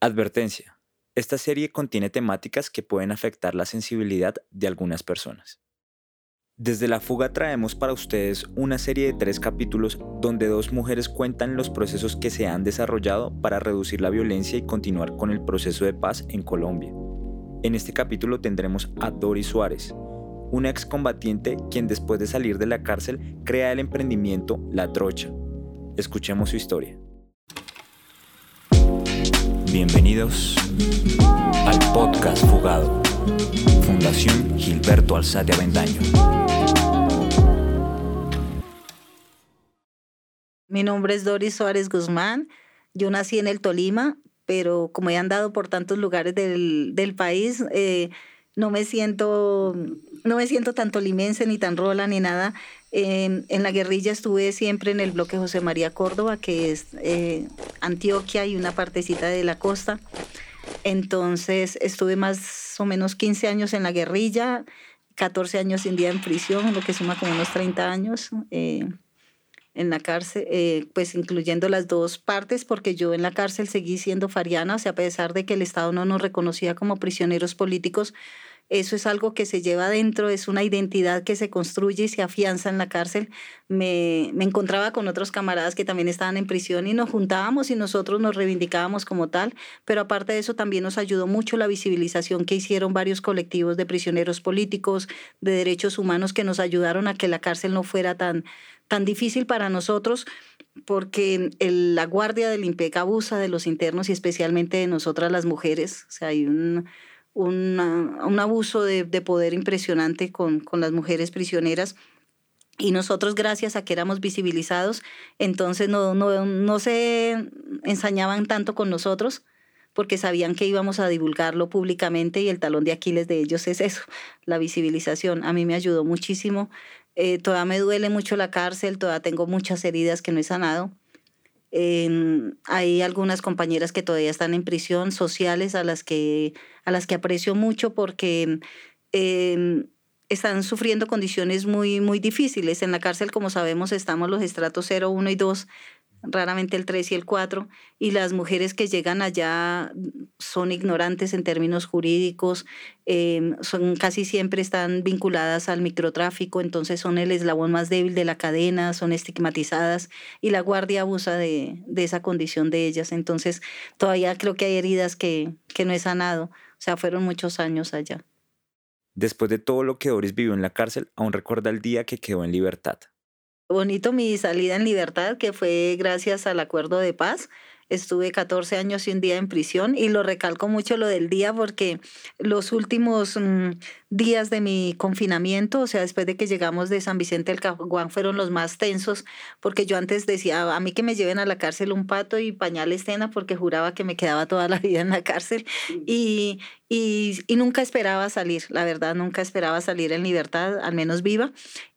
Advertencia. Esta serie contiene temáticas que pueden afectar la sensibilidad de algunas personas. Desde la fuga traemos para ustedes una serie de tres capítulos donde dos mujeres cuentan los procesos que se han desarrollado para reducir la violencia y continuar con el proceso de paz en Colombia. En este capítulo tendremos a Doris Suárez, una excombatiente quien después de salir de la cárcel crea el emprendimiento La Trocha. Escuchemos su historia. Bienvenidos al podcast Fugado, Fundación Gilberto Alzate Avendaño. Mi nombre es Doris Suárez Guzmán. Yo nací en el Tolima, pero como he andado por tantos lugares del, del país, eh, no me siento no me siento tan tolimense ni tan rola ni nada. En la guerrilla estuve siempre en el bloque José María Córdoba, que es eh, Antioquia y una partecita de la costa. Entonces estuve más o menos 15 años en la guerrilla, 14 años sin día en prisión, lo que suma como unos 30 años. Eh, en la cárcel, eh, pues incluyendo las dos partes, porque yo en la cárcel seguí siendo fariana, o sea, a pesar de que el Estado no nos reconocía como prisioneros políticos, eso es algo que se lleva adentro, es una identidad que se construye y se afianza en la cárcel. Me, me, encontraba con otros camaradas que también estaban en prisión y nos juntábamos y nosotros nos reivindicábamos como tal, pero aparte de eso también nos ayudó mucho la visibilización que hicieron varios colectivos de prisioneros políticos, de derechos humanos que nos ayudaron a que la cárcel no fuera tan, tan difícil para nosotros porque la guardia del IMPEC abusa de los internos y especialmente de nosotras las mujeres. O sea, hay un un abuso de, poder impresionante con, con las mujeres prisioneras. Y nosotros, gracias a que éramos visibilizados, entonces no, no, no se ensañaban tanto con nosotros porque sabían que íbamos a divulgarlo públicamente y el talón de Aquiles de ellos es eso, la visibilización. A mí me ayudó muchísimo. Eh, todavía me duele mucho la cárcel, todavía tengo muchas heridas que no he sanado hay algunas compañeras que todavía están en prisión, sociales, a las que, a las que aprecio mucho porque em, están sufriendo condiciones muy, muy difíciles. En la cárcel, como sabemos, estamos los estratos 0, 1 y 2 raramente el 3 y el 4, y las mujeres que llegan allá son ignorantes en términos jurídicos, em, son casi siempre están vinculadas al microtráfico, entonces son el eslabón más débil de la cadena, son estigmatizadas y la guardia abusa de, de esa condición de ellas. Entonces todavía creo que hay heridas que, que no he sanado, o sea, fueron muchos años allá. Después de todo lo que Doris vivió en la cárcel, aún recuerda el día que quedó en libertad bonito mi salida en libertad, que fue gracias al acuerdo de paz. Estuve 14 años y un día en prisión y lo recalco mucho lo del día porque los últimos mm, días de mi confinamiento, o sea, después de que llegamos de San Vicente del Caguán, fueron los más tensos porque yo antes decía, a mí que me lleven a la cárcel un pato y pañal estena porque juraba que me quedaba toda la vida en la cárcel y, y, y nunca esperaba salir, la verdad, nunca esperaba salir en libertad, al menos viva.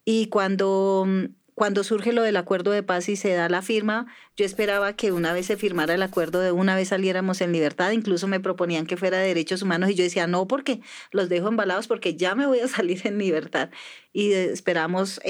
Y cuando mm, cuando surge lo del acuerdo de paz y se da la firma, yo esperaba que una vez se firmara el acuerdo de una vez saliéramos en libertad, incluso me proponían que fuera de derechos humanos y yo decía, no, porque los dejo embalados porque ya me voy a salir en libertad. Y esperamos,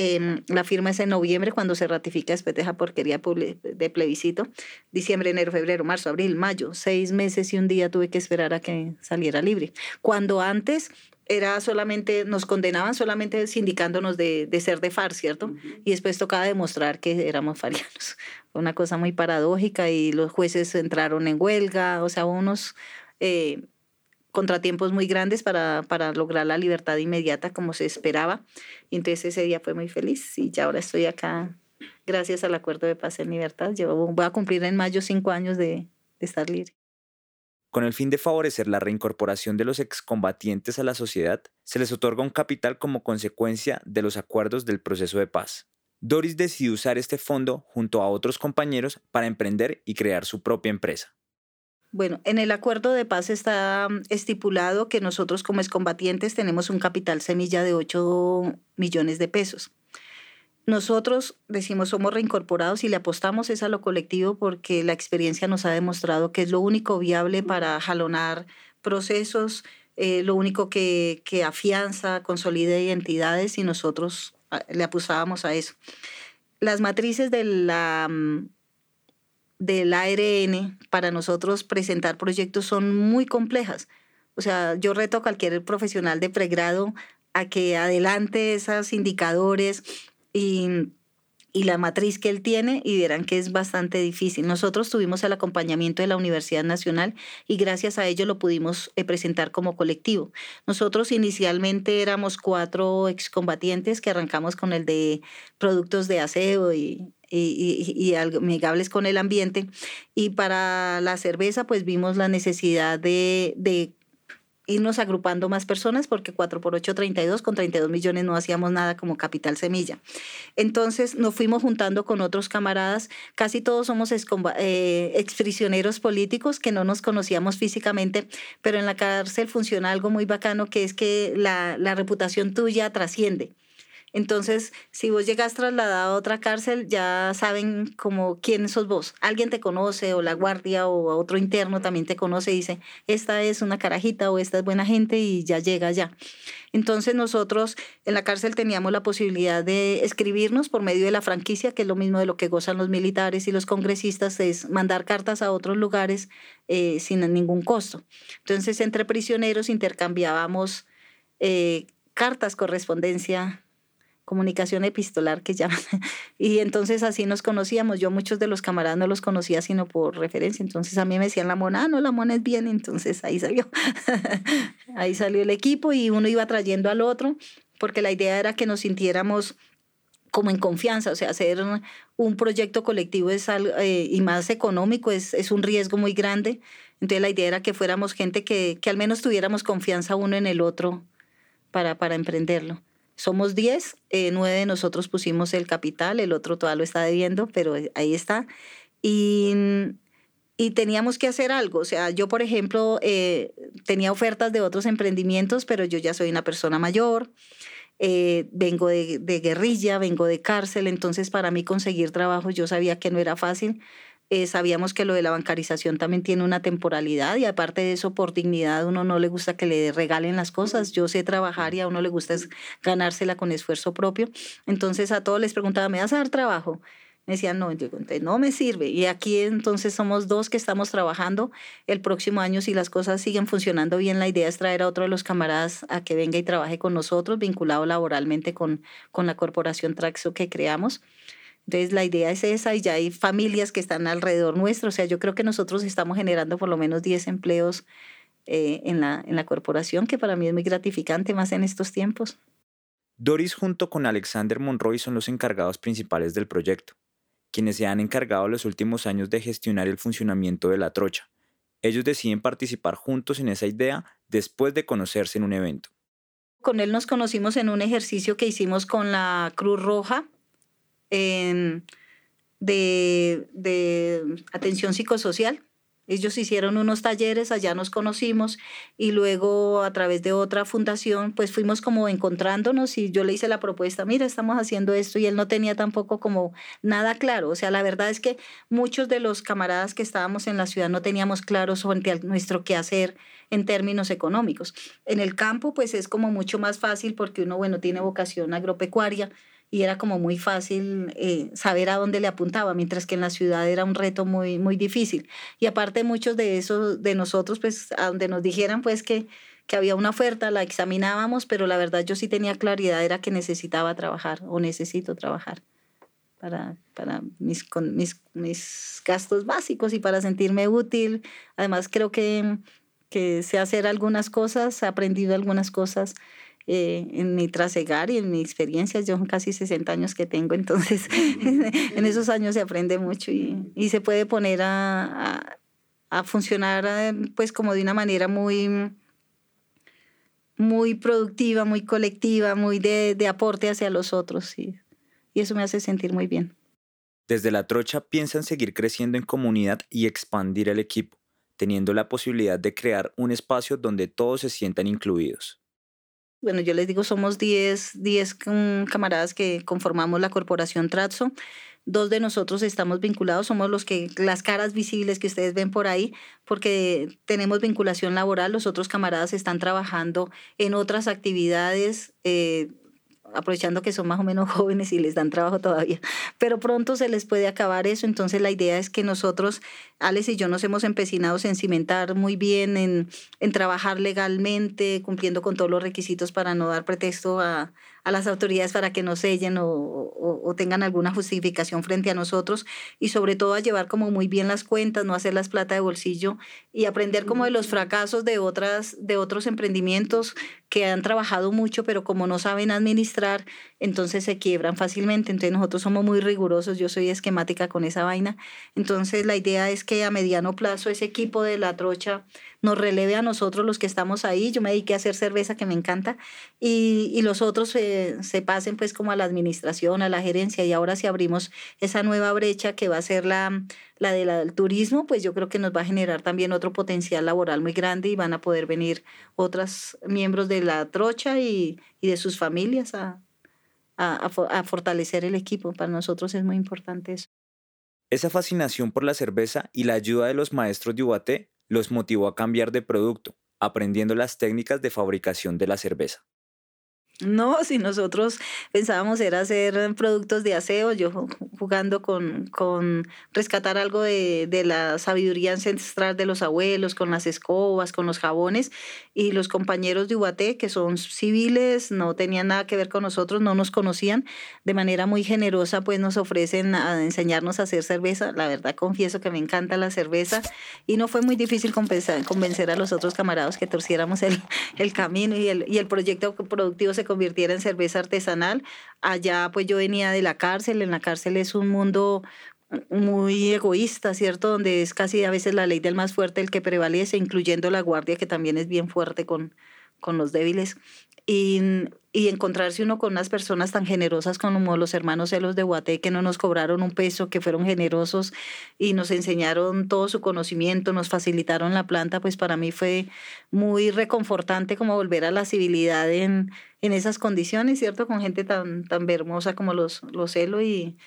la firma es en noviembre cuando se ratifica después de esa porquería de plebiscito, diciembre, enero, febrero, marzo, abril, mayo, seis meses y un día tuve que esperar a que saliera libre. Cuando antes era solamente, nos condenaban solamente sindicándonos de, de ser de FARC, ¿cierto? Y después tocaba demostrar que éramos farianos. Fue una cosa muy paradójica y los jueces entraron en huelga, o sea, unos eh, contratiempos muy grandes para, para lograr la libertad inmediata como se esperaba. Y entonces ese día fue muy feliz y ya ahora estoy acá gracias al acuerdo de paz en libertad. Yo voy a cumplir en mayo cinco años de, de estar libre. Con el fin de favorecer la reincorporación de los excombatientes a la sociedad, se les otorga un capital como consecuencia de los acuerdos del proceso de paz. Doris decidió usar este fondo junto a otros compañeros para emprender y crear su propia empresa. Bueno, en el acuerdo de paz está mm, estipulado que nosotros como excombatientes tenemos un capital semilla de 8 millones de pesos. Nosotros decimos somos reincorporados y le apostamos es a lo colectivo porque la experiencia nos ha demostrado que es lo único viable para jalonar procesos, eh, lo único que, que afianza, consolida identidades y nosotros ah, le apostábamos a eso. Las matrices de la, mm, del ARN para nosotros presentar proyectos son muy complejas. O sea, yo reto a cualquier profesional de pregrado a que adelante esos indicadores y y la matriz que él tiene y verán que es bastante difícil. Nosotros tuvimos el acompañamiento de la Universidad Nacional y gracias a ello lo pudimos eh, presentar como colectivo. Nosotros inicialmente éramos cuatro excombatientes que arrancamos con el de productos de aseo y, y, y, amigables con el ambiente. Y para la cerveza, pues vimos la necesidad de, de irnos agrupando más personas porque 4 por 8, 32, con 32 millones no hacíamos nada como capital semilla. Entonces nos fuimos juntando con otros camaradas, casi todos somos eh, exprisioneros políticos que no nos conocíamos físicamente, pero en la cárcel funciona algo muy bacano que es que la, la reputación tuya trasciende. Entonces, si vos llegas trasladado a otra cárcel, ya saben como quién sos vos. Alguien te conoce o la guardia o otro interno también te conoce y dice, esta es una carajita o esta es buena gente y ya llega ya. Entonces nosotros en la cárcel teníamos la posibilidad de escribirnos por medio de la franquicia, que es lo mismo de lo que gozan los militares y los congresistas, es mandar cartas a otros lugares eh, sin ningún costo. Entonces entre prisioneros intercambiábamos eh, cartas, correspondencia comunicación epistolar que llaman. Y entonces así nos conocíamos. Yo muchos de los camaradas no los conocía sino por referencia. Entonces a mí me decían la mona, ah, no, la mona es bien. Entonces ahí salió. ahí salió el equipo y uno iba trayendo al otro porque la idea era que nos sintiéramos como en confianza, o sea, hacer un proyecto colectivo es algo, eh, y más económico es, es un riesgo muy grande. Entonces la idea era que fuéramos gente que, que al menos tuviéramos confianza uno en el otro para, para emprenderlo. Somos 10, eh, nueve de nosotros pusimos el capital, el otro todavía lo está debiendo, pero ahí está. Y, y teníamos que hacer algo. O sea, yo, por ejemplo, eh, tenía ofertas de otros emprendimientos, pero yo ya soy una persona mayor. Eh, vengo de, de, guerrilla, vengo de cárcel, entonces para mí conseguir trabajo yo sabía que no era fácil. Eh, sabíamos que lo de la bancarización también tiene una temporalidad y aparte de eso, por dignidad, uno no le gusta que le regalen las cosas. Yo sé trabajar y a uno le gusta ganársela con esfuerzo propio. Entonces a todos les preguntaba, ¿me vas a dar trabajo? Me decían, no, yo no me sirve. Y aquí entonces somos dos que estamos trabajando. El próximo año, si las cosas siguen funcionando bien, la idea es traer a otro de los camaradas a que venga y trabaje con nosotros, vinculado laboralmente con, con la corporación Traxo que creamos. Entonces la idea es esa y ya hay familias que están alrededor nuestro. O sea, yo creo que nosotros estamos generando por lo menos 10 empleos eh, en, la, en la corporación, que para mí es muy gratificante, más en estos tiempos. Doris junto con Alexander Monroy son los encargados principales del proyecto, quienes se han encargado los últimos años de gestionar el funcionamiento de la trocha. Ellos deciden participar juntos en esa idea después de conocerse en un evento. Con él nos conocimos en un ejercicio que hicimos con la Cruz Roja de, de atención psicosocial. Ellos hicieron unos talleres, allá nos conocimos y luego a través de otra fundación pues fuimos como encontrándonos y yo le hice la propuesta, mira, estamos haciendo esto y él no tenía tampoco como nada claro. O sea, la verdad es que muchos de los camaradas que estábamos en la ciudad no teníamos claro sobre nuestro quehacer en términos económicos. En el campo pues es como mucho más fácil porque uno, bueno, tiene vocación agropecuaria y era como muy fácil eh, saber a dónde le apuntaba, mientras que en la ciudad era un reto muy, muy difícil. Y aparte muchos de esos, de nosotros, pues a donde nos dijeran pues que, que había una oferta, la examinábamos, pero la verdad yo sí tenía claridad, era que necesitaba trabajar o necesito trabajar para, para mis, con mis, mis gastos básicos y para sentirme útil. Además creo que, que sé hacer algunas cosas, he aprendido algunas cosas eh, en mi trasegar y en mi experiencia. Yo casi 60 años que tengo, entonces en esos años se aprende mucho y, y se puede poner a, a, funcionar eh, pues como de una manera muy muy productiva, muy colectiva, muy de, de aporte hacia los otros y, y eso me hace sentir muy bien. Desde la trocha piensan seguir creciendo en comunidad y expandir el equipo, teniendo la posibilidad de crear un espacio donde todos se sientan incluidos bueno, yo les digo, somos 10, camaradas que conformamos la corporación Tratso. Dos de nosotros estamos vinculados, somos los que, las caras visibles que ustedes ven por ahí, porque tenemos vinculación laboral. Los otros camaradas están trabajando en otras actividades, eh, aprovechando que son más o menos jóvenes y les dan trabajo todavía, pero pronto se les puede acabar eso, entonces la idea es que nosotros, Alex y yo nos hemos empecinado en cimentar muy bien, en, en trabajar legalmente, cumpliendo con todos los requisitos para no dar pretexto a, a las autoridades para que nos sellen o, o, tengan alguna justificación frente a nosotros y sobre todo a llevar como muy bien las cuentas, no hacer las plata de bolsillo y aprender como de los fracasos de, otras, de otros emprendimientos que han trabajado mucho pero como no saben administrar, entonces se quiebran fácilmente. Entonces nosotros somos muy rigurosos, yo soy esquemática con esa vaina. Entonces la idea es que a mediano plazo ese equipo de la trocha nos releve a nosotros los que estamos ahí. Yo me dediqué a hacer cerveza que me encanta y, y los otros se, se, pasen pues como a la administración, a la gerencia y ahora si abrimos esa nueva brecha que va a ser la, la del turismo, pues yo creo que nos va a generar también otro potencial laboral muy grande y van a poder venir otros miembros de la trocha y, y de sus familias a, a, a fortalecer el equipo. Para nosotros es muy importante eso. Esa fascinación por la cerveza y la ayuda de los maestros de Ubaté los motivó a cambiar de producto, aprendiendo las técnicas de fabricación de la cerveza. No, si nosotros pensábamos era hacer productos de aseo, yo jugando con, con rescatar algo de, de, la sabiduría ancestral de los abuelos, con las escobas, con los jabones, y los compañeros de Ubaté, que son civiles, no tenían nada que ver con nosotros, no nos conocían, de manera muy generosa, pues nos ofrecen a enseñarnos a hacer cerveza. La verdad, confieso que me encanta la cerveza, y no fue muy difícil convencer a los otros camaradas que torciéramos el, el camino, y el, y el proyecto productivo se convirtiera en cerveza artesanal. Allá pues yo venía de la cárcel, en la cárcel es un mundo muy egoísta, ¿cierto? Donde es casi a veces la ley del más fuerte el que prevalece, incluyendo la guardia que también es bien fuerte con, con los débiles. Y, y, encontrarse uno con unas personas tan generosas como los hermanos Celos de Guaté, que no nos cobraron un peso, que fueron generosos y nos enseñaron todo su conocimiento, nos facilitaron la planta, pues para mí fue muy reconfortante como volver a la civilidad en, en esas condiciones, ¿cierto? Con gente tan, tan hermosa como los, los Celo y,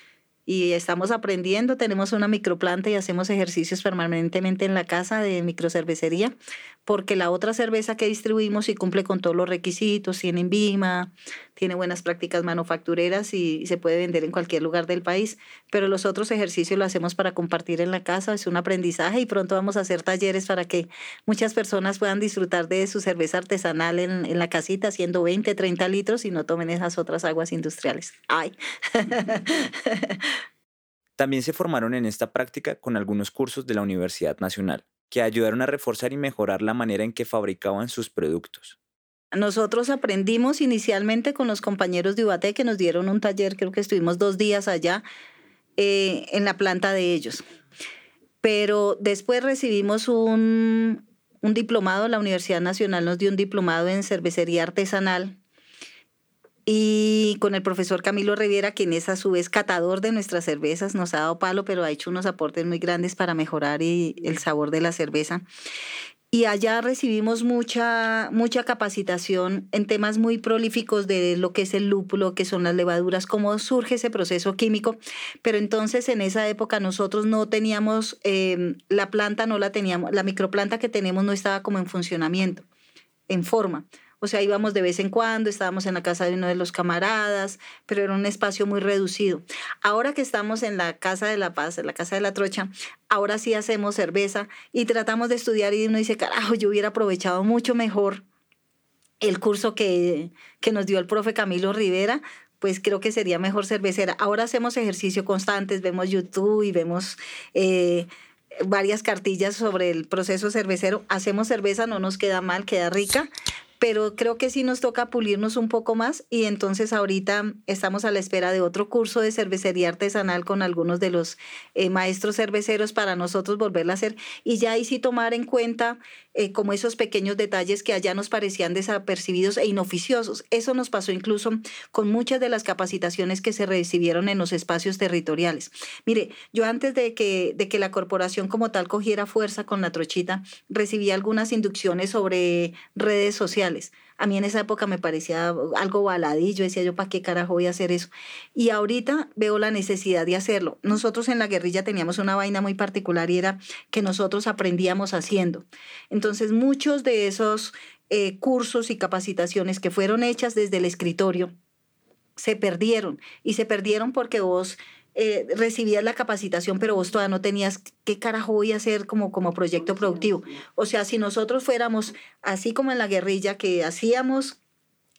y estamos aprendiendo. Tenemos una microplanta y hacemos ejercicios permanentemente en la casa de microcervecería, porque la otra cerveza que distribuimos y cumple con todos los requisitos, tiene INVIMA, tiene buenas prácticas manufactureras y se puede vender en cualquier lugar del país, pero los otros ejercicios lo hacemos para compartir en la casa, es un aprendizaje y pronto vamos a hacer talleres para que muchas personas puedan disfrutar de su cerveza artesanal en, en la casita, haciendo 20, 30 litros y no tomen esas otras aguas industriales. Ay. También se formaron en esta práctica con algunos cursos de la Universidad Nacional, que ayudaron a reforzar y mejorar la manera en que fabricaban sus productos. Nosotros aprendimos inicialmente con los compañeros de Ubate que nos dieron un taller, creo que estuvimos dos días allá eh, en la planta de ellos. Pero después recibimos un, un diplomado, la Universidad Nacional nos dio un diplomado en cervecería artesanal y con el profesor Camilo Riviera, quien es a su vez catador de nuestras cervezas, nos ha dado palo, pero ha hecho unos aportes muy grandes para mejorar el sabor de la cerveza y allá recibimos mucha, mucha capacitación en temas muy prolíficos de lo que es el lúpulo, que son las levaduras, cómo surge ese proceso químico. Pero entonces en esa época nosotros no teníamos, em, la planta no la teníamos, la microplanta que tenemos no estaba como en funcionamiento, en forma. O sea, íbamos de vez en cuando, estábamos en la casa de uno de los camaradas, pero era un espacio muy reducido. Ahora que estamos en la Casa de la Paz, en la Casa de la Trocha, ahora sí hacemos cerveza y tratamos de estudiar y uno dice, carajo, yo hubiera aprovechado mucho mejor el curso que, que nos dio el profe Camilo Rivera, pues creo que sería mejor cervecera. Ahora hacemos ejercicio constantes, vemos YouTube y vemos... Eh, varias cartillas sobre el proceso cervecero. Hacemos cerveza, no nos queda mal, queda rica, pero creo que sí nos toca pulirnos un poco más y entonces ahorita estamos a la espera de otro curso de cervecería artesanal con algunos de los eh, maestros cerveceros para nosotros volverla a hacer y ya ahí sí tomar en cuenta eh, como esos pequeños detalles que allá nos parecían desapercibidos e inoficiosos. Eso nos pasó incluso con muchas de las capacitaciones que se recibieron en los espacios territoriales. Mire, yo antes de que, de que la corporación como tal cogiera fuerza con la trochita, recibí algunas inducciones sobre redes sociales. A mí en esa época me parecía algo baladillo, decía yo, ¿para qué carajo voy a hacer eso? Y ahorita veo la necesidad de hacerlo. Nosotros en la guerrilla teníamos una vaina muy particular y era que nosotros aprendíamos haciendo. Entonces muchos de esos eh, cursos y capacitaciones que fueron hechas desde el escritorio, se perdieron. Y se perdieron porque vos eh, recibías la capacitación, pero vos todavía no tenías qué carajo voy a hacer como, como proyecto productivo. O sea, si nosotros fuéramos así como en la guerrilla, que hacíamos,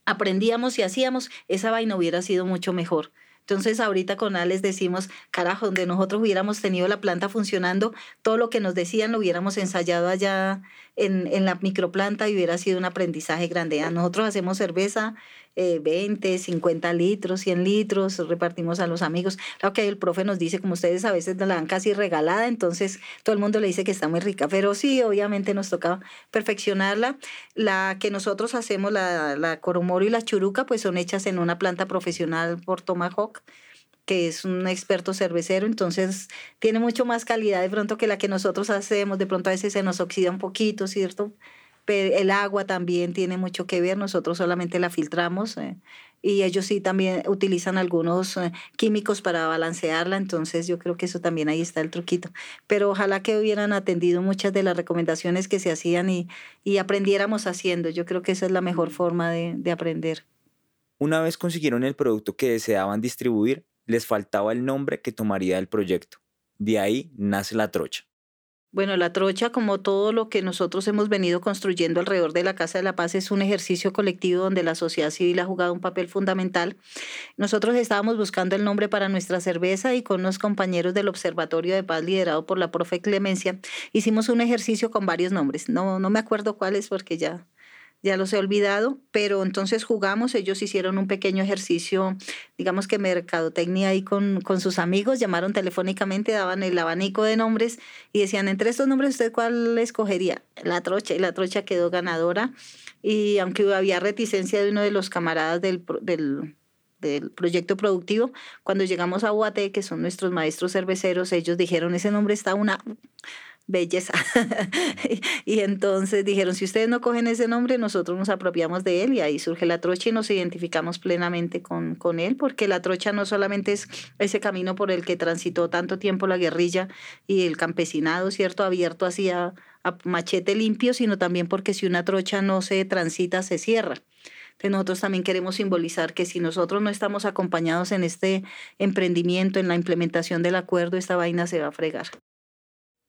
aprendíamos y hacíamos, esa vaina hubiera sido mucho mejor. Entonces ahorita con Alex decimos, carajo, donde nosotros hubiéramos tenido la planta funcionando, todo lo que nos decían lo hubiéramos ensayado allá en, en la microplanta y hubiera sido un aprendizaje grande. Nosotros hacemos cerveza 20, eh, 50 litros, 100 litros, repartimos a los amigos. Claro que el profe nos dice, como ustedes a veces la dan casi regalada, entonces todo el mundo le dice que está muy rica, pero sí, obviamente nos toca perfeccionarla. La que nosotros hacemos, la, la coromoro y la churuca, pues son hechas en una planta profesional por Tomahawk que es un experto cervecero, entonces tiene mucho más calidad de pronto que la que nosotros hacemos, de pronto a veces se nos oxida un poquito, ¿cierto? el agua también tiene mucho que ver, nosotros solamente la filtramos eh, y ellos sí también utilizan algunos eh, químicos para balancearla, entonces yo creo que eso también ahí está el truquito. Pero ojalá que hubieran atendido muchas de las recomendaciones que se hacían y, y aprendiéramos haciendo, yo creo que esa es la mejor forma de, de aprender. Una vez consiguieron el producto que deseaban distribuir, les faltaba el nombre que tomaría el proyecto. De ahí nace la trocha. Bueno, la trocha, como todo lo que nosotros hemos venido construyendo alrededor de la Casa de la Paz, es un ejercicio colectivo donde la sociedad civil ha jugado un papel fundamental. Nosotros estábamos buscando el nombre para nuestra cerveza y con unos compañeros del Observatorio de Paz liderado por la profe Clemencia, hicimos un ejercicio con varios nombres. No, no me acuerdo cuáles porque ya ya los he olvidado, pero entonces jugamos, ellos hicieron un pequeño ejercicio, digamos que mercadotecnia ahí con, con sus amigos, llamaron telefónicamente, daban el abanico de nombres y decían, entre estos nombres, ¿usted cuál escogería? La trocha, y la trocha quedó ganadora. Y aunque había reticencia de uno de los camaradas del, del del proyecto productivo, cuando llegamos a UAT, que son nuestros maestros cerveceros, ellos dijeron, ese nombre está una belleza. y entonces dijeron, si ustedes no cogen ese nombre, nosotros nos apropiamos de él y ahí surge la trocha y nos identificamos plenamente con, con él, porque la trocha no solamente es ese camino por el que transitó tanto tiempo la guerrilla y el campesinado, ¿cierto? Abierto hacia a machete limpio, sino también porque si una trocha no se transita, se cierra. Entonces nosotros también queremos simbolizar que si nosotros no estamos acompañados en este emprendimiento, en la implementación del acuerdo, esta vaina se va a fregar.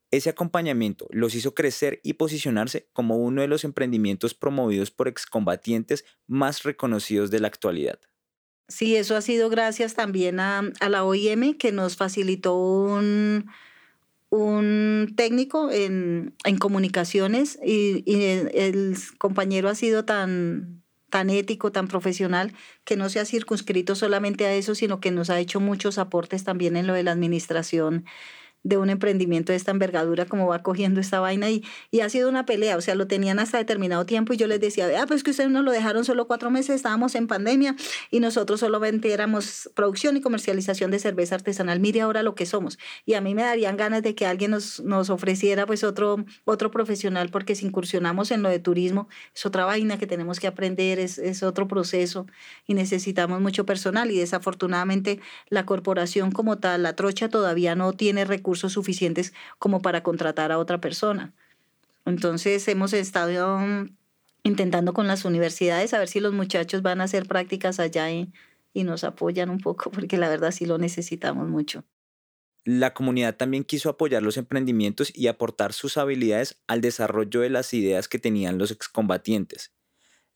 Ese acompañamiento los hizo crecer y posicionarse como uno de los emprendimientos promovidos por excombatientes más reconocidos de la actualidad. Sí, eso ha sido gracias también a, la OIM que nos facilitó un, un técnico en, comunicaciones y, el, compañero ha sido tan, tan ético, tan profesional, que no se ha circunscrito solamente a eso, sino que nos ha hecho muchos aportes también en lo de la administración de un emprendimiento de esta envergadura como va cogiendo esta vaina y, y ha sido una pelea, o sea, lo tenían hasta determinado tiempo y yo les decía, ah, pues que ustedes nos lo dejaron solo cuatro meses, estábamos en pandemia y nosotros solamente éramos producción y comercialización de cerveza artesanal, mire ahora lo que somos. Y a mí me darían ganas de que alguien nos, nos ofreciera pues otro, otro profesional porque si incursionamos en lo de turismo, es otra vaina que tenemos que aprender, es, es otro proceso y necesitamos mucho personal y desafortunadamente la corporación como tal, la trocha todavía no tiene recursos suficientes como para contratar a otra persona. Entonces hemos estado intentando con las universidades a ver si los muchachos van a hacer prácticas allá y, y nos apoyan un poco, porque la verdad sí lo necesitamos mucho. La comunidad también quiso apoyar los emprendimientos y aportar sus habilidades al desarrollo de las ideas que tenían los excombatientes.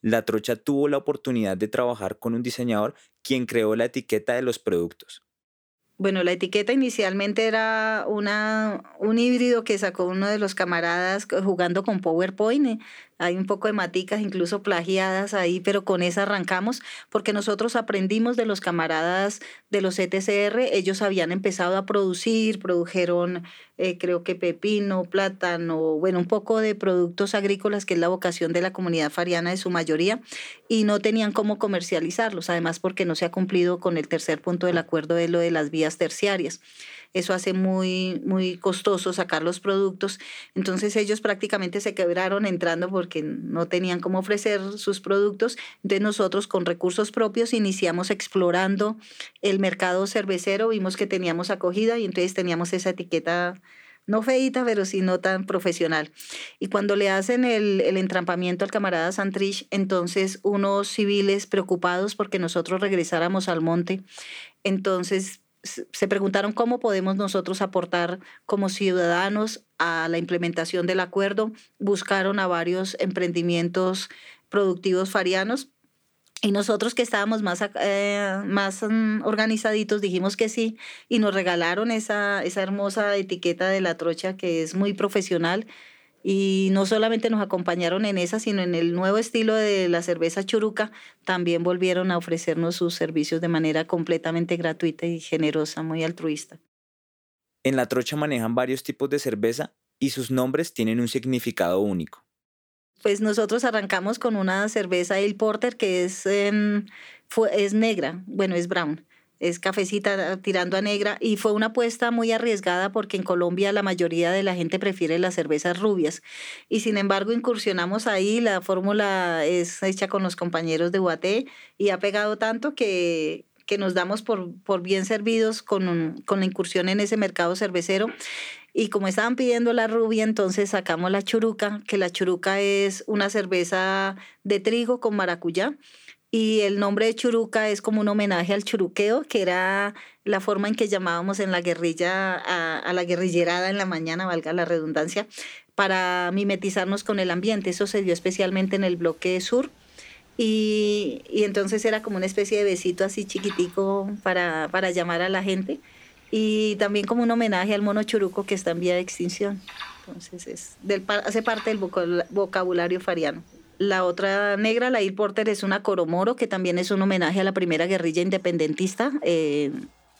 La trocha tuvo la oportunidad de trabajar con un diseñador quien creó la etiqueta de los productos. Bueno, la etiqueta inicialmente era una, un híbrido que sacó uno de los camaradas jugando con PowerPoint. Hay un poco de maticas, incluso plagiadas ahí, pero con esa arrancamos porque nosotros aprendimos de los camaradas de los ETCR. Ellos habían empezado a producir, produjeron eh, creo que pepino, plátano, bueno, un poco de productos agrícolas, que es la vocación de la comunidad fariana de su mayoría, y no tenían cómo comercializarlos, además porque no se ha cumplido con el tercer punto del acuerdo de lo de las vías terciarias. Eso hace muy, muy costoso sacar los productos. Entonces ellos prácticamente se quebraron entrando porque no tenían cómo ofrecer sus productos. Entonces nosotros con recursos propios iniciamos explorando el mercado cervecero, vimos que teníamos acogida y entonces teníamos esa etiqueta no feita, pero sí no tan profesional. Y cuando le hacen el, el entrampamiento al camarada Santrich, entonces unos civiles preocupados porque nosotros regresáramos al monte, entonces se preguntaron cómo podemos nosotros aportar como ciudadanos a la implementación del acuerdo. Buscaron a varios emprendimientos productivos farianos y nosotros que estábamos más, eh, más mm, organizaditos dijimos que sí y nos regalaron esa, esa hermosa etiqueta de la trocha que es muy profesional y no solamente nos acompañaron en esa, sino en el nuevo estilo de la cerveza churuca, también volvieron a ofrecernos sus servicios de manera completamente gratuita y generosa, muy altruista. En la trocha manejan varios tipos de cerveza y sus nombres tienen un significado único. Pues nosotros arrancamos con una cerveza El Porter que es, es negra, bueno, es brown es cafecita tirando a negra y fue una apuesta muy arriesgada porque en Colombia la mayoría de la gente prefiere las cervezas rubias y sin embargo incursionamos ahí, la fórmula es hecha con los compañeros de Guaté y ha pegado tanto que, que nos damos por, por bien servidos con, con la incursión en ese mercado cervecero. Y como estaban pidiendo la rubia, entonces sacamos la churuca, que la churuca es una cerveza de trigo con maracuyá y el nombre de Churuca es como un homenaje al churuqueo, que era la forma en que llamábamos en la guerrilla a, la guerrillerada en la mañana, valga la redundancia, para mimetizarnos con el ambiente. Eso se dio especialmente en el bloque sur. Y, entonces era como una especie de besito así chiquitico para, para llamar a la gente. Y también como un homenaje al mono churuco que está en vía de extinción. Entonces es del, hace parte del vocabulario fariano. La otra negra, la Il Porter, es una coromoro, que también es un homenaje a la primera guerrilla independentista. Eh,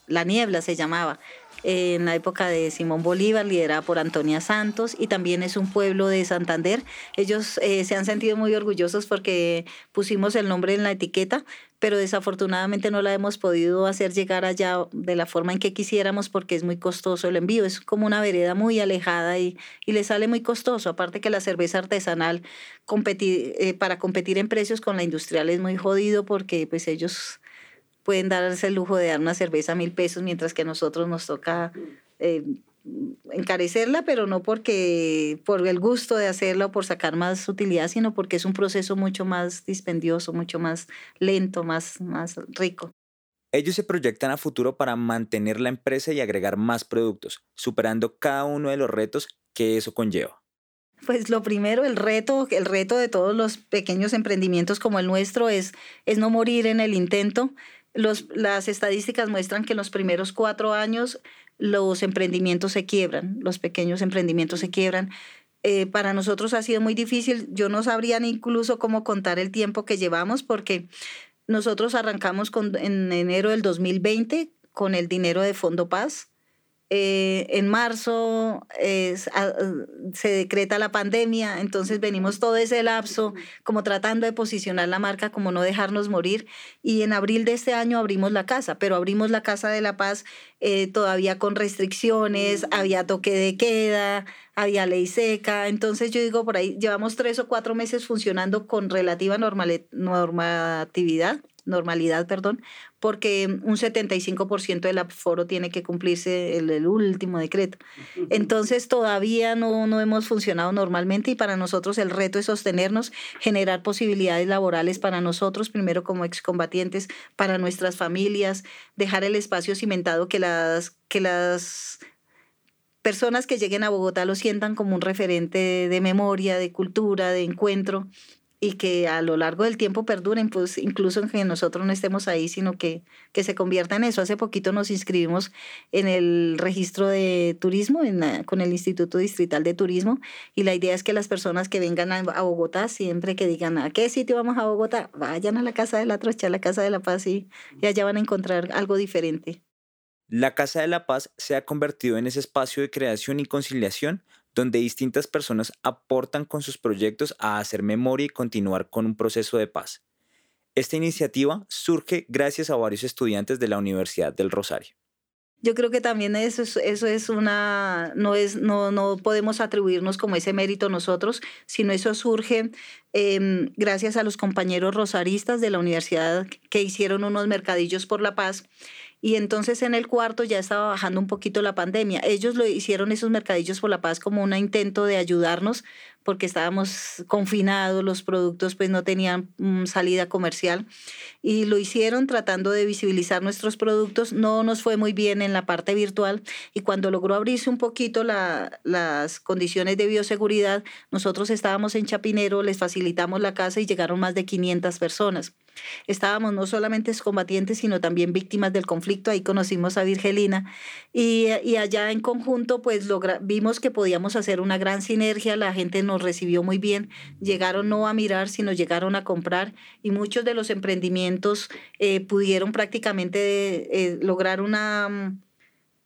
la Niebla se llamaba en la época de Simón Bolívar, liderada por Antonia Santos, y también es un pueblo de Santander. Ellos eh, se han sentido muy orgullosos porque pusimos el nombre en la etiqueta, pero desafortunadamente no la hemos podido hacer llegar allá de la forma en que quisiéramos porque es muy costoso el envío. Es como una vereda muy alejada y, y le sale muy costoso. Aparte que la cerveza artesanal eh, para competir en precios con la industrial es muy jodido porque pues ellos pueden darse el lujo de dar una cerveza a mil pesos, mientras que a nosotros nos toca eh, encarecerla, pero no porque por el gusto de hacerla o por sacar más utilidad, sino porque es un proceso mucho más dispendioso, mucho más lento, más, más rico. Ellos se proyectan a futuro para mantener la empresa y agregar más productos, superando cada uno de los retos que eso conlleva. Pues lo primero, el reto, el reto de todos los pequeños emprendimientos como el nuestro es, es no morir en el intento, las estadísticas muestran que en los primeros cuatro años los emprendimientos se quiebran, los pequeños emprendimientos se quiebran. Eh, para nosotros ha sido muy difícil. Yo no sabría ni incluso cómo contar el tiempo que llevamos porque nosotros arrancamos con, en enero del 2020 con el dinero de Fondo Paz eh, en marzo ah, se decreta la pandemia, entonces venimos todo ese lapso como tratando de posicionar la marca, como no dejarnos morir. Y en abril de este año abrimos la casa, pero abrimos la Casa de la Paz eh, todavía con restricciones, había toque de queda, había ley seca. Entonces yo digo, por ahí llevamos tres o cuatro meses funcionando con relativa normatividad normalidad, perdón, porque un 75% del aforo tiene que cumplirse el, el, último decreto. Entonces todavía no, no hemos funcionado normalmente y para nosotros el reto es sostenernos, generar posibilidades laborales para nosotros, primero como excombatientes, para nuestras familias, dejar el espacio cimentado que las, que las personas que lleguen a Bogotá lo sientan como un referente de memoria, de cultura, de encuentro y que a lo largo del tiempo perduren, pues incluso en que nosotros no estemos ahí, sino que, que se convierta en eso. Hace poquito nos inscribimos en el registro de turismo con el Instituto Distrital de Turismo y la idea es que las personas que vengan a, Bogotá, siempre que digan a qué sitio vamos a Bogotá, vayan a la Casa de la Trocha, a la Casa de la Paz y, y allá van a encontrar algo diferente. La Casa de la Paz se ha convertido en ese espacio de creación y conciliación donde distintas personas aportan con sus proyectos a hacer memoria y continuar con un proceso de paz. Esta iniciativa surge gracias a varios estudiantes de la Universidad del Rosario. Yo creo que también eso es, eso es una, no, es, no, no podemos atribuirnos como ese mérito nosotros, sino eso surge em, gracias a los compañeros rosaristas de la universidad que hicieron unos mercadillos por la paz y entonces en el cuarto ya estaba bajando un poquito la pandemia. Ellos lo hicieron esos mercadillos por la paz como un intento de ayudarnos porque estábamos confinados, los productos pues no tenían mm, salida comercial y lo hicieron tratando de visibilizar nuestros productos. No nos fue muy bien en la parte virtual y cuando logró abrirse un poquito las condiciones de bioseguridad, nosotros estábamos en Chapinero, les facilitamos la casa y llegaron más de 500 personas. Estábamos no solamente combatientes, sino también víctimas del conflicto. Ahí conocimos a Virgelina y, y allá en conjunto pues vimos que podíamos hacer una gran sinergia. La gente nos recibió muy bien. Llegaron no a mirar, sino llegaron a comprar y muchos de los emprendimientos eh, pudieron prácticamente eh, lograr una mm,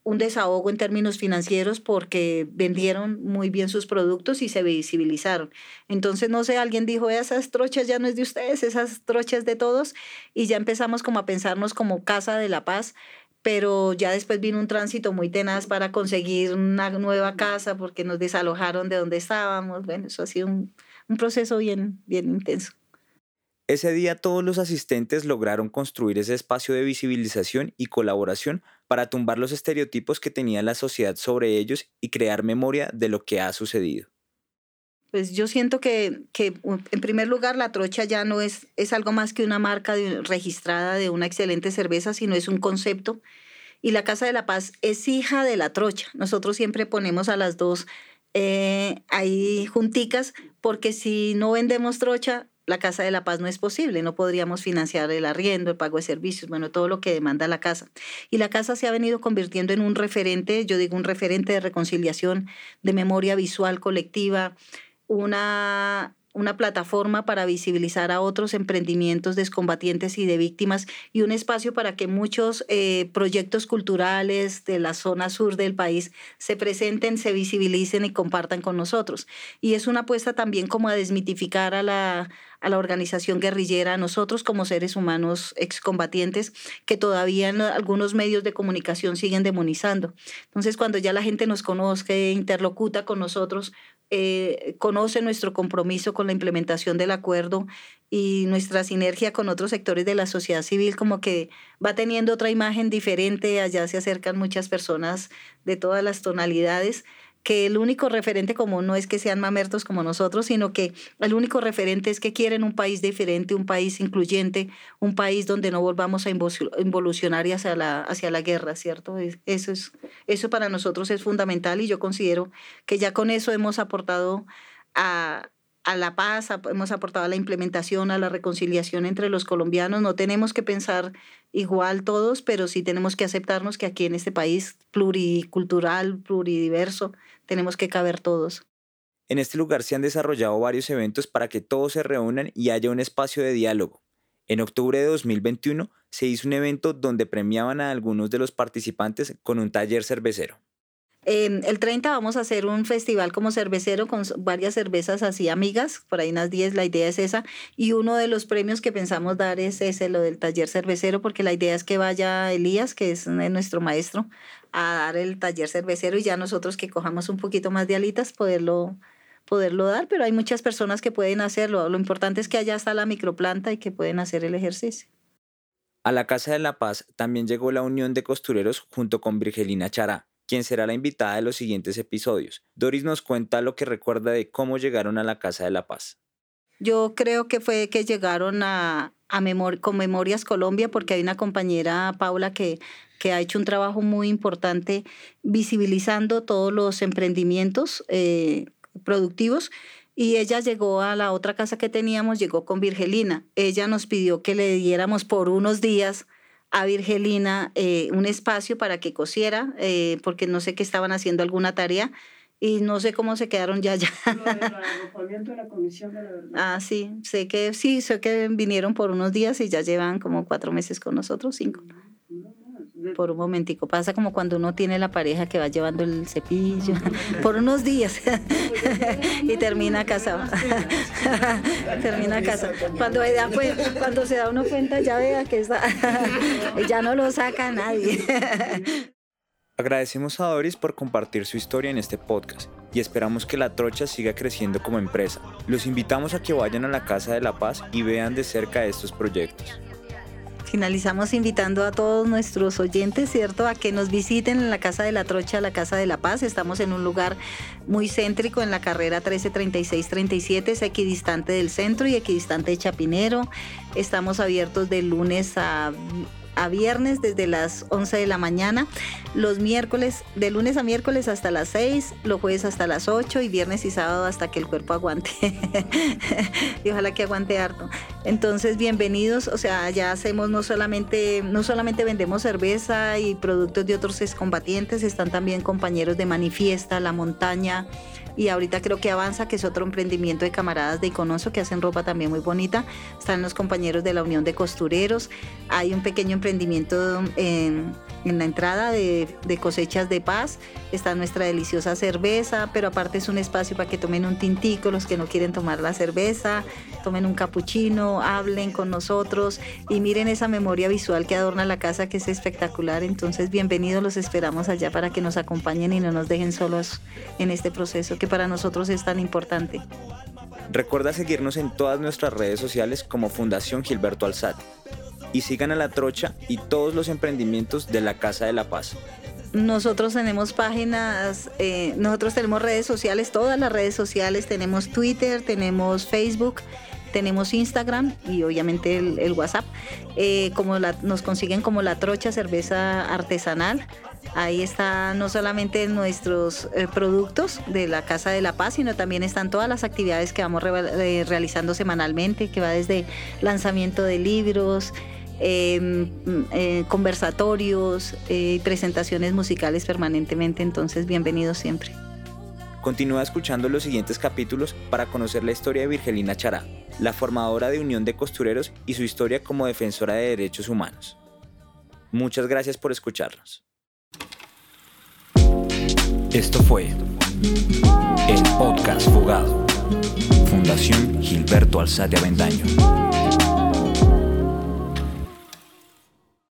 un desahogo en términos financieros porque vendieron muy bien sus productos y se visibilizaron. Entonces, no sé, alguien dijo, esas trochas ya no es de ustedes, esas trochas de todos, y ya empezamos como a pensarnos como Casa de la Paz, pero ya después vino un tránsito muy tenaz para conseguir una nueva casa porque nos desalojaron de donde estábamos. Bueno, eso ha sido un, un proceso bien, bien intenso. Ese día todos los asistentes lograron construir ese espacio de visibilización y colaboración para tumbar los estereotipos que tenía la sociedad sobre ellos y crear memoria de lo que ha sucedido. Pues yo siento que, en primer lugar la trocha ya no es, es algo más que una marca registrada de una excelente cerveza, sino es un concepto. Y la Casa de la Paz es hija de la trocha. Nosotros siempre ponemos a las dos eh, ahí junticas, porque si no vendemos trocha, la Casa de la Paz no es posible, no podríamos financiar el arriendo, el pago de servicios, bueno, todo lo que demanda la casa. Y la casa se ha venido convirtiendo en un referente, yo digo un referente de reconciliación, de memoria visual colectiva, una una plataforma para visibilizar a otros emprendimientos descombatientes y de víctimas y un espacio para que muchos eh, proyectos culturales de la zona sur del país se presenten, se visibilicen y compartan con nosotros. Y es una apuesta también como a desmitificar a la, a la organización guerrillera, a nosotros como seres humanos excombatientes que todavía algunos medios de comunicación siguen demonizando. Entonces, cuando ya la gente nos conozca, interlocuta con nosotros, eh, conoce nuestro compromiso con la implementación del acuerdo y nuestra sinergia con otros sectores de la sociedad civil como que va teniendo otra imagen diferente, allá se acercan muchas personas de todas las tonalidades que el único referente común no es que sean mamertos como nosotros, sino que el único referente es que quieren un país diferente, un país incluyente, un país donde no volvamos a involucionar hacia la, hacia la guerra, ¿cierto? Eso, es, eso para nosotros es fundamental y yo considero que ya con eso hemos aportado a, a la paz, hemos aportado a la implementación, a la reconciliación entre los colombianos. No tenemos que pensar igual todos, pero sí tenemos que aceptarnos que aquí en este país pluricultural, pluridiverso, tenemos que caber todos. En este lugar se han desarrollado varios eventos para que todos se reúnan y haya un espacio de diálogo. En octubre de 2021 se hizo un evento donde premiaban a algunos de los participantes con un taller cervecero. Em, el 30 vamos a hacer un festival como cervecero con varias cervezas así amigas, por ahí unas 10, la idea es esa. Y uno de los premios que pensamos dar es ese, lo del taller cervecero, porque la idea es que vaya Elías, que es nuestro maestro, a dar el taller cervecero y ya nosotros que cojamos un poquito más de alitas, poderlo, poderlo dar. Pero hay muchas personas que pueden hacerlo. Lo importante es que allá está la microplanta y que pueden hacer el ejercicio. A la Casa de la Paz también llegó la Unión de Costureros junto con Virgelina Chará quien será la invitada de los siguientes episodios. Doris nos cuenta lo que recuerda de cómo llegaron a la Casa de la Paz. Yo creo que fue que llegaron a, a con Memorias Colombia, porque hay una compañera, Paula, que, que ha hecho un trabajo muy importante visibilizando todos los emprendimientos eh, productivos. Y ella llegó a la otra casa que teníamos, llegó con Virgelina. Ella nos pidió que le diéramos por unos días a Virgelina eh, un espacio para que cosiera, eh, porque no sé qué estaban haciendo alguna tarea y no sé cómo se quedaron ya ya. de la comisión de la verdad. Ah, sí, sé que sí, sé que vinieron por unos días y ya llevan como cuatro meses con nosotros, cinco por un momentico. Pasa como cuando uno tiene la pareja que va llevando el cepillo por unos días y termina casado. termina casado. Cuando, cuando se da uno cuenta ya vea que está, ya no lo saca nadie. Agradecemos a Doris por compartir su historia en este podcast y esperamos que la trocha siga creciendo como empresa. Los invitamos a que vayan a la Casa de la Paz y vean de cerca estos proyectos. finalizamos invitando a todos nuestros oyentes, ¿cierto?, a que nos visiten en la Casa de la Trocha, la Casa de la Paz. Estamos en un lugar muy céntrico en la carrera 1336-37, es equidistante del centro y equidistante de Chapinero. Estamos abiertos de lunes a a viernes desde las 11 de la mañana, los miércoles, de lunes a miércoles hasta las 6, los jueves hasta las 8 y viernes y sábado hasta que el cuerpo aguante. y ojalá que aguante harto. Entonces, bienvenidos, o sea, ya hacemos no solamente, no solamente vendemos cerveza y productos de otros excombatientes, están también compañeros de Manifiesta, La Montaña, y ahorita creo que Avanza, que es otro emprendimiento de camaradas de Iconoso que hacen ropa también muy bonita. Están los compañeros de la Unión de Costureros. Hay un pequeño emprendimiento en, en la entrada de, de, cosechas de paz. Está nuestra deliciosa cerveza, pero aparte es un espacio para que tomen un tintico los que no quieren tomar la cerveza, tomen un capuchino, hablen con nosotros y miren esa memoria visual que adorna la casa que es espectacular. Entonces, bienvenidos, los esperamos allá para que nos acompañen y no nos dejen solos en este proceso para nosotros es tan importante. Recuerda seguirnos en todas nuestras redes sociales como Fundación Gilberto Alzate y sigan a La Trocha y todos los emprendimientos de la Casa de la Paz. Nosotros tenemos páginas, eh, nosotros tenemos redes sociales, todas las redes sociales, tenemos Twitter, tenemos Facebook, tenemos Instagram y obviamente el, WhatsApp. Eh, como nos consiguen como La Trocha Cerveza Artesanal. Ahí están no solamente nuestros eh, productos de la Casa de la Paz, sino también están todas las actividades que vamos eh, realizando semanalmente, que va desde lanzamiento de libros, em, eh, conversatorios presentaciones musicales permanentemente. Entonces, bienvenidos siempre. Continúa escuchando los siguientes capítulos para conocer la historia de Virgelina Chará, la formadora de Unión de Costureros y su historia como defensora de derechos humanos. Muchas gracias por escucharnos. Esto fue el podcast Fugado. Fundación Gilberto Alzate Avendaño.